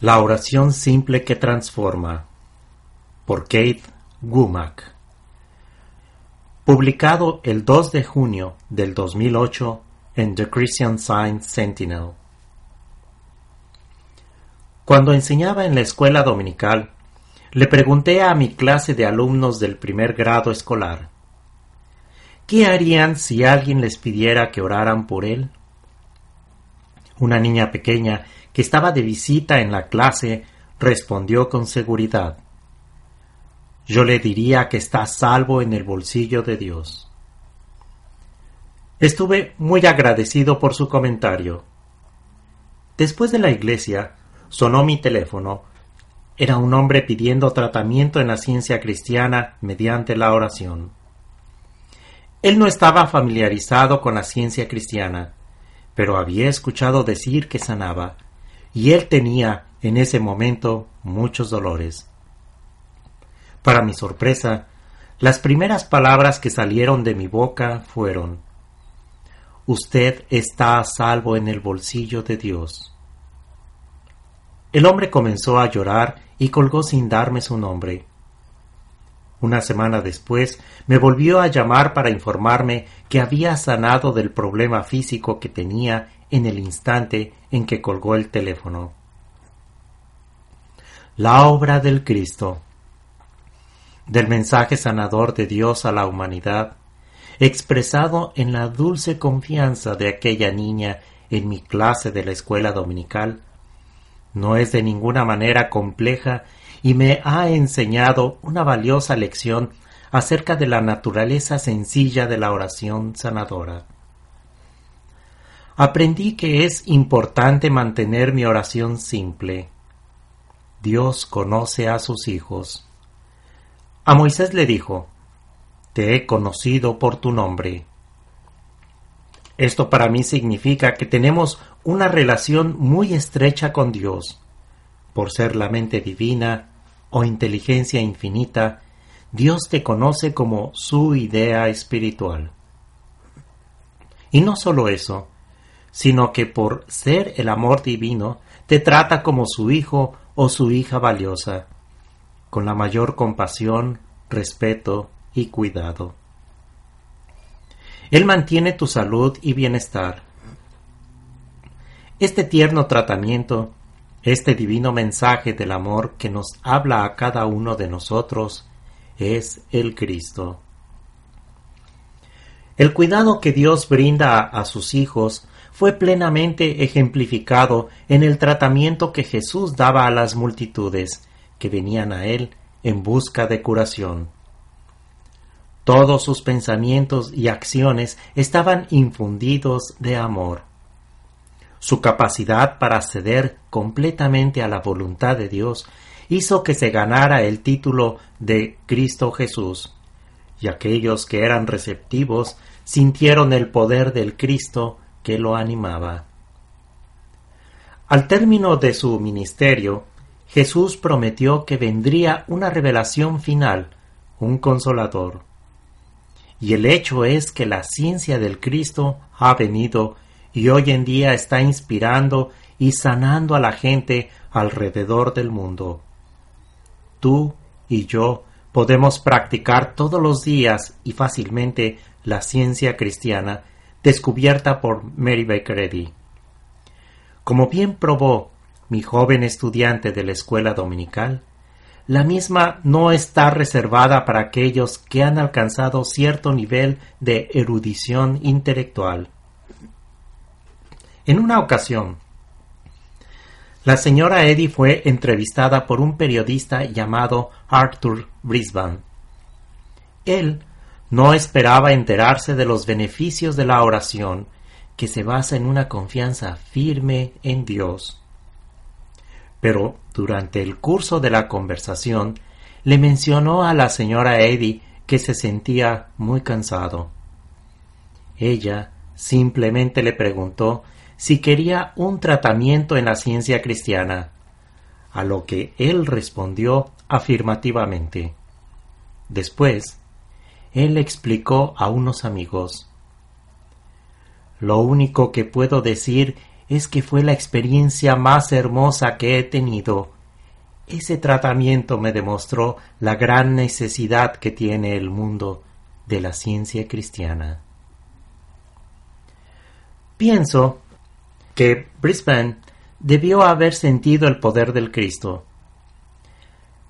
La oración simple que transforma por Keith Womack Publicado el 2 de junio del 2008 en The Christian Science Sentinel. Cuando enseñaba en la escuela dominical, le pregunté a mi clase de alumnos del primer grado escolar, ¿qué harían si alguien les pidiera que oraran por él? Una niña pequeña que estaba de visita en la clase respondió con seguridad. Yo le diría que está salvo en el bolsillo de Dios. Estuve muy agradecido por su comentario. Después de la iglesia, sonó mi teléfono. Era un hombre pidiendo tratamiento en la ciencia cristiana mediante la oración. Él no estaba familiarizado con la ciencia cristiana, pero había escuchado decir que sanaba, y él tenía en ese momento muchos dolores. Para mi sorpresa, las primeras palabras que salieron de mi boca fueron Usted está a salvo en el bolsillo de Dios. El hombre comenzó a llorar y colgó sin darme su nombre. Una semana después me volvió a llamar para informarme que había sanado del problema físico que tenía en el instante en que colgó el teléfono. La obra del Cristo. Del mensaje sanador de Dios a la humanidad, expresado en la dulce confianza de aquella niña en mi clase de la escuela dominical, no es de ninguna manera compleja y me ha enseñado una valiosa lección acerca de la naturaleza sencilla de la oración sanadora. Aprendí que es importante mantener mi oración simple. Dios conoce a sus hijos. A Moisés le dijo, Te he conocido por tu nombre. Esto para mí significa que tenemos una relación muy estrecha con Dios. Por ser la mente divina o inteligencia infinita, Dios te conoce como su idea espiritual. Y no solo eso, sino que por ser el amor divino, te trata como su hijo o su hija valiosa, con la mayor compasión, respeto y cuidado. Él mantiene tu salud y bienestar. Este tierno tratamiento, este divino mensaje del amor que nos habla a cada uno de nosotros, es el Cristo. El cuidado que Dios brinda a, sus hijos fue plenamente ejemplificado en el tratamiento que Jesús daba a las multitudes que venían a Él en busca de curación. Todos sus pensamientos y acciones estaban infundidos de amor. Su capacidad para ceder completamente a la voluntad de Dios hizo que se ganara el título de Cristo Jesús, y aquellos que eran receptivos sintieron el poder del Cristo que lo animaba. Al término de su ministerio, Jesús prometió que vendría una revelación final, un consolador. Y el hecho es que la ciencia del Cristo ha venido y hoy en día está inspirando y sanando a la gente alrededor del mundo. Tú y yo podemos practicar todos los días y fácilmente la ciencia cristiana descubierta por Mary Baker Eddy. Como bien probó mi joven estudiante de la escuela dominical, la misma no está reservada para aquellos que han alcanzado cierto nivel de erudición intelectual. En una ocasión, la señora Eddy fue entrevistada por un periodista llamado Arthur Brisbane. Él no esperaba enterarse de los beneficios de la oración, que se basa en una confianza firme en Dios pero durante el curso de la conversación le mencionó a la señora Eddy que se sentía muy cansado. Ella simplemente le preguntó si quería un tratamiento en la ciencia cristiana, a lo que él respondió afirmativamente. Después, él explicó a unos amigos Lo único que puedo decir es que fue la experiencia más hermosa que he tenido. Ese tratamiento me demostró la gran necesidad que tiene el mundo de la ciencia cristiana. Pienso que Brisbane debió haber sentido el poder del Cristo.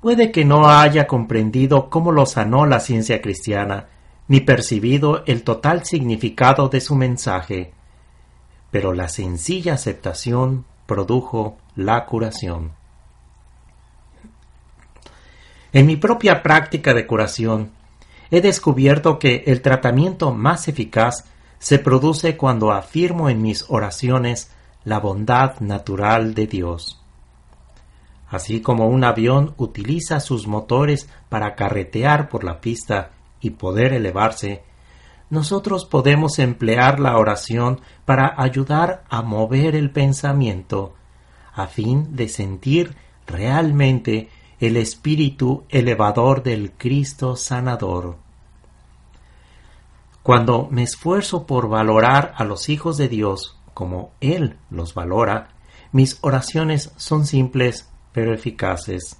Puede que no haya comprendido cómo lo sanó la ciencia cristiana, ni percibido el total significado de su mensaje, pero la sencilla aceptación produjo la curación. En mi propia práctica de curación, he descubierto que el tratamiento más eficaz se produce cuando afirmo en mis oraciones la bondad natural de Dios. Así como un avión utiliza sus motores para carretear por la pista y poder elevarse, nosotros podemos emplear la oración para ayudar a mover el pensamiento, a fin de sentir realmente el espíritu elevador del Cristo sanador. Cuando me esfuerzo por valorar a los hijos de Dios como Él los valora, mis oraciones son simples pero eficaces.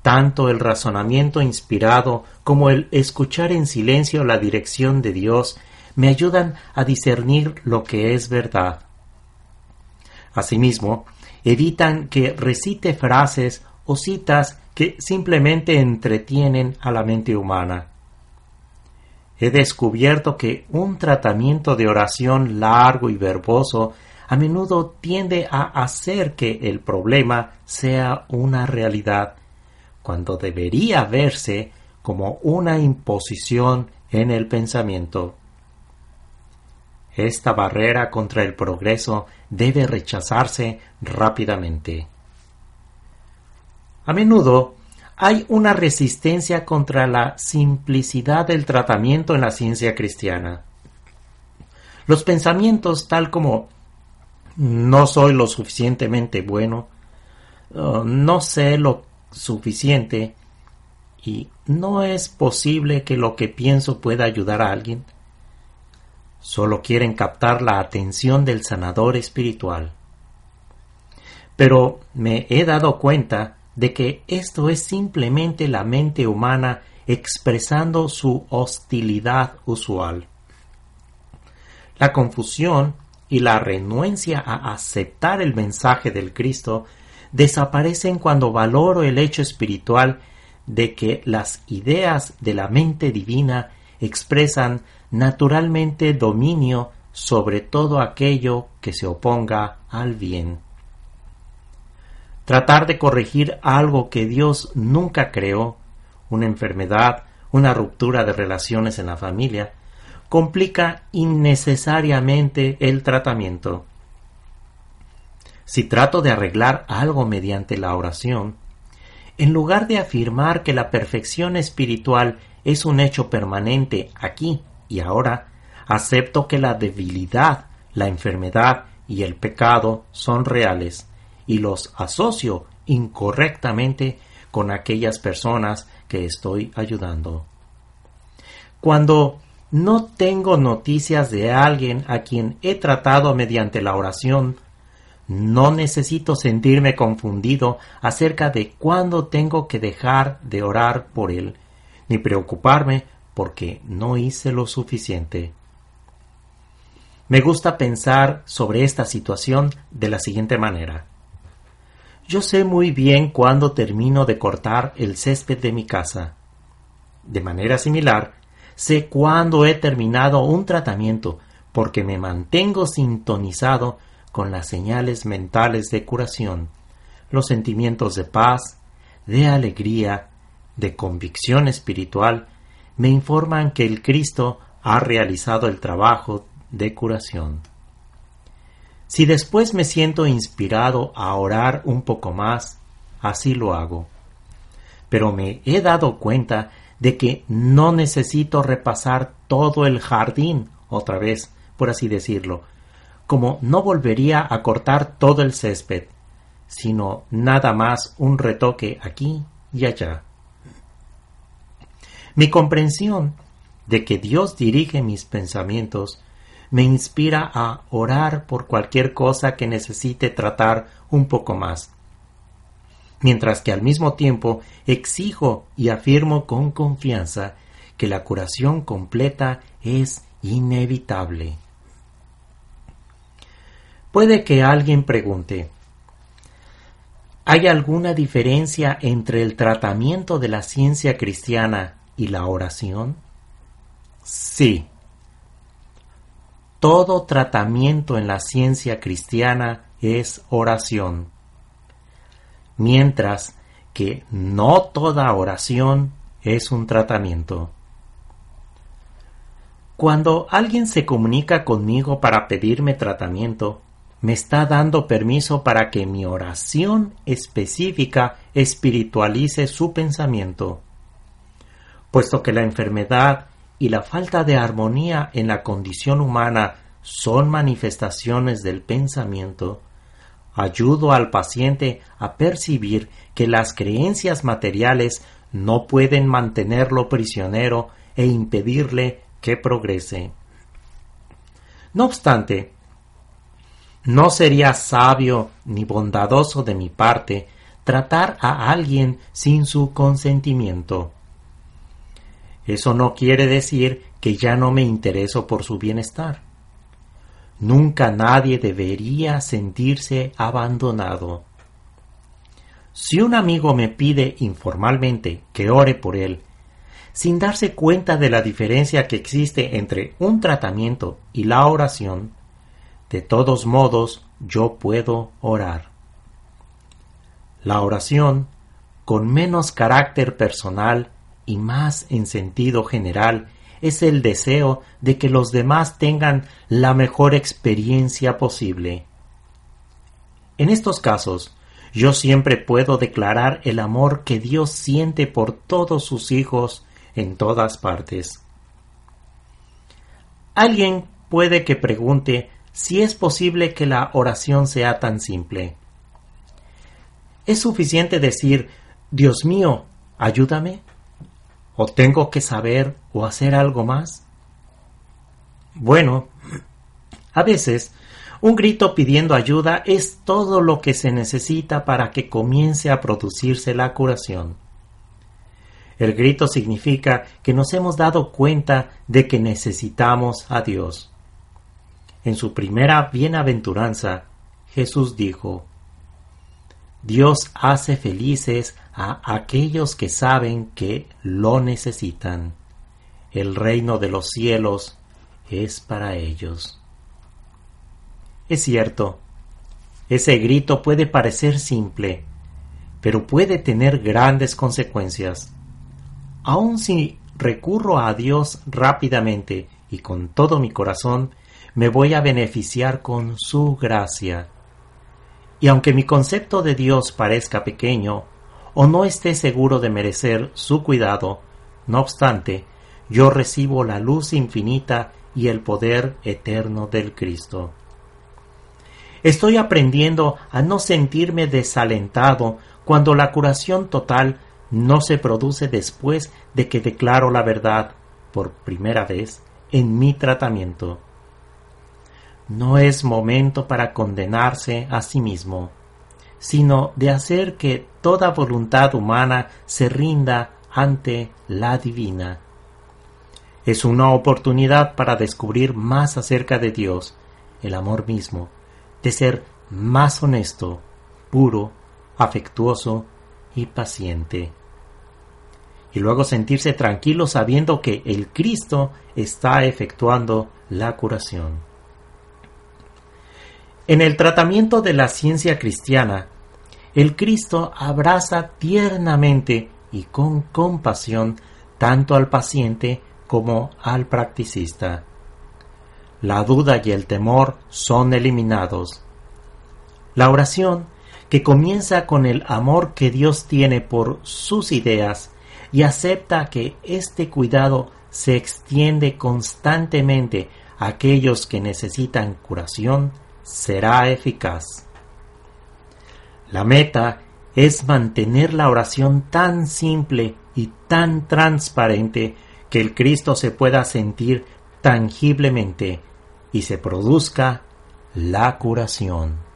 Tanto el razonamiento inspirado como el escuchar en silencio la dirección de Dios me ayudan a discernir lo que es verdad. Asimismo, evitan que recite frases o citas que simplemente entretienen a la mente humana. He descubierto que un tratamiento de oración largo y verboso a menudo tiende a hacer que el problema sea una realidad cuando debería verse como una imposición en el pensamiento. Esta barrera contra el progreso debe rechazarse rápidamente. A menudo hay una resistencia contra la simplicidad del tratamiento en la ciencia cristiana. Los pensamientos tal como no soy lo suficientemente bueno, uh, no sé lo suficiente y no es posible que lo que pienso pueda ayudar a alguien. Solo quieren captar la atención del sanador espiritual. Pero me he dado cuenta de que esto es simplemente la mente humana expresando su hostilidad usual. La confusión y la renuencia a aceptar el mensaje del Cristo desaparecen cuando valoro el hecho espiritual de que las ideas de la mente divina expresan naturalmente dominio sobre todo aquello que se oponga al bien. Tratar de corregir algo que Dios nunca creó, una enfermedad, una ruptura de relaciones en la familia, complica innecesariamente el tratamiento. Si trato de arreglar algo mediante la oración, en lugar de afirmar que la perfección espiritual es un hecho permanente aquí y ahora, acepto que la debilidad, la enfermedad y el pecado son reales y los asocio incorrectamente con aquellas personas que estoy ayudando. Cuando no tengo noticias de alguien a quien he tratado mediante la oración no necesito sentirme confundido acerca de cuándo tengo que dejar de orar por él, ni preocuparme porque no hice lo suficiente. Me gusta pensar sobre esta situación de la siguiente manera. Yo sé muy bien cuándo termino de cortar el césped de mi casa. De manera similar, sé cuándo he terminado un tratamiento porque me mantengo sintonizado con las señales mentales de curación, los sentimientos de paz, de alegría, de convicción espiritual, me informan que el Cristo ha realizado el trabajo de curación. Si después me siento inspirado a orar un poco más, así lo hago. Pero me he dado cuenta de que no necesito repasar todo el jardín otra vez, por así decirlo, como no volvería a cortar todo el césped, sino nada más un retoque aquí y allá. Mi comprensión de que Dios dirige mis pensamientos me inspira a orar por cualquier cosa que necesite tratar un poco más. Mientras que al mismo tiempo exijo y afirmo con confianza que la curación completa es inevitable. Puede que alguien pregunte, ¿hay alguna diferencia entre el tratamiento de la ciencia cristiana y la oración? Sí, todo tratamiento en la ciencia cristiana es oración, mientras que no toda oración es un tratamiento. Cuando alguien se comunica conmigo para pedirme tratamiento, me está dando permiso para que mi oración específica espiritualice su pensamiento. Puesto que la enfermedad y la falta de armonía en la condición humana son manifestaciones del pensamiento, ayudo al paciente a percibir que las creencias materiales no pueden mantenerlo prisionero e impedirle que progrese. No obstante, no sería sabio ni bondadoso de mi parte tratar a alguien sin su consentimiento. Eso no quiere decir que ya no me intereso por su bienestar. Nunca nadie debería sentirse abandonado. Si un amigo me pide informalmente que ore por él, sin darse cuenta de la diferencia que existe entre un tratamiento y la oración, de todos modos yo puedo orar. La oración, con menos carácter personal, y más en sentido general es el deseo de que los demás tengan la mejor experiencia posible. En estos casos, yo siempre puedo declarar el amor que Dios siente por todos sus hijos en todas partes. Alguien puede que pregunte si es posible que la oración sea tan simple. ¿Es suficiente decir Dios mío, ayúdame? ¿O tengo que saber o hacer algo más? Bueno, a veces un grito pidiendo ayuda es todo lo que se necesita para que comience a producirse la curación. El grito significa que nos hemos dado cuenta de que necesitamos a Dios. En su primera bienaventuranza, Jesús dijo, Dios hace felices a aquellos que saben que lo necesitan. El reino de los cielos es para ellos. Es cierto, ese grito puede parecer simple, pero puede tener grandes consecuencias. Aun si recurro a Dios rápidamente y con todo mi corazón, me voy a beneficiar con su gracia y aunque mi concepto de Dios parezca pequeño, o no esté seguro de merecer su cuidado, no obstante, yo recibo la luz infinita y el poder eterno del Cristo. Estoy aprendiendo a no sentirme desalentado cuando la curación total no se produce después de que declaro la verdad, por primera vez, en mi tratamiento no es momento para condenarse a sí mismo, sino de hacer que toda voluntad humana se rinda ante la divina. Es una oportunidad para descubrir más acerca de Dios, el amor mismo, de ser más honesto, puro, afectuoso y paciente. Y luego sentirse tranquilo sabiendo que el Cristo está efectuando la curación. En el tratamiento de la ciencia cristiana, el Cristo abraza tiernamente y con compasión tanto al paciente como al practicista. La duda y el temor son eliminados. La oración, que comienza con el amor que Dios tiene por sus ideas y acepta que este cuidado se extiende constantemente a aquellos que necesitan curación, será eficaz. La meta es mantener la oración tan simple y tan transparente que el Cristo se pueda sentir tangiblemente y se produzca la curación.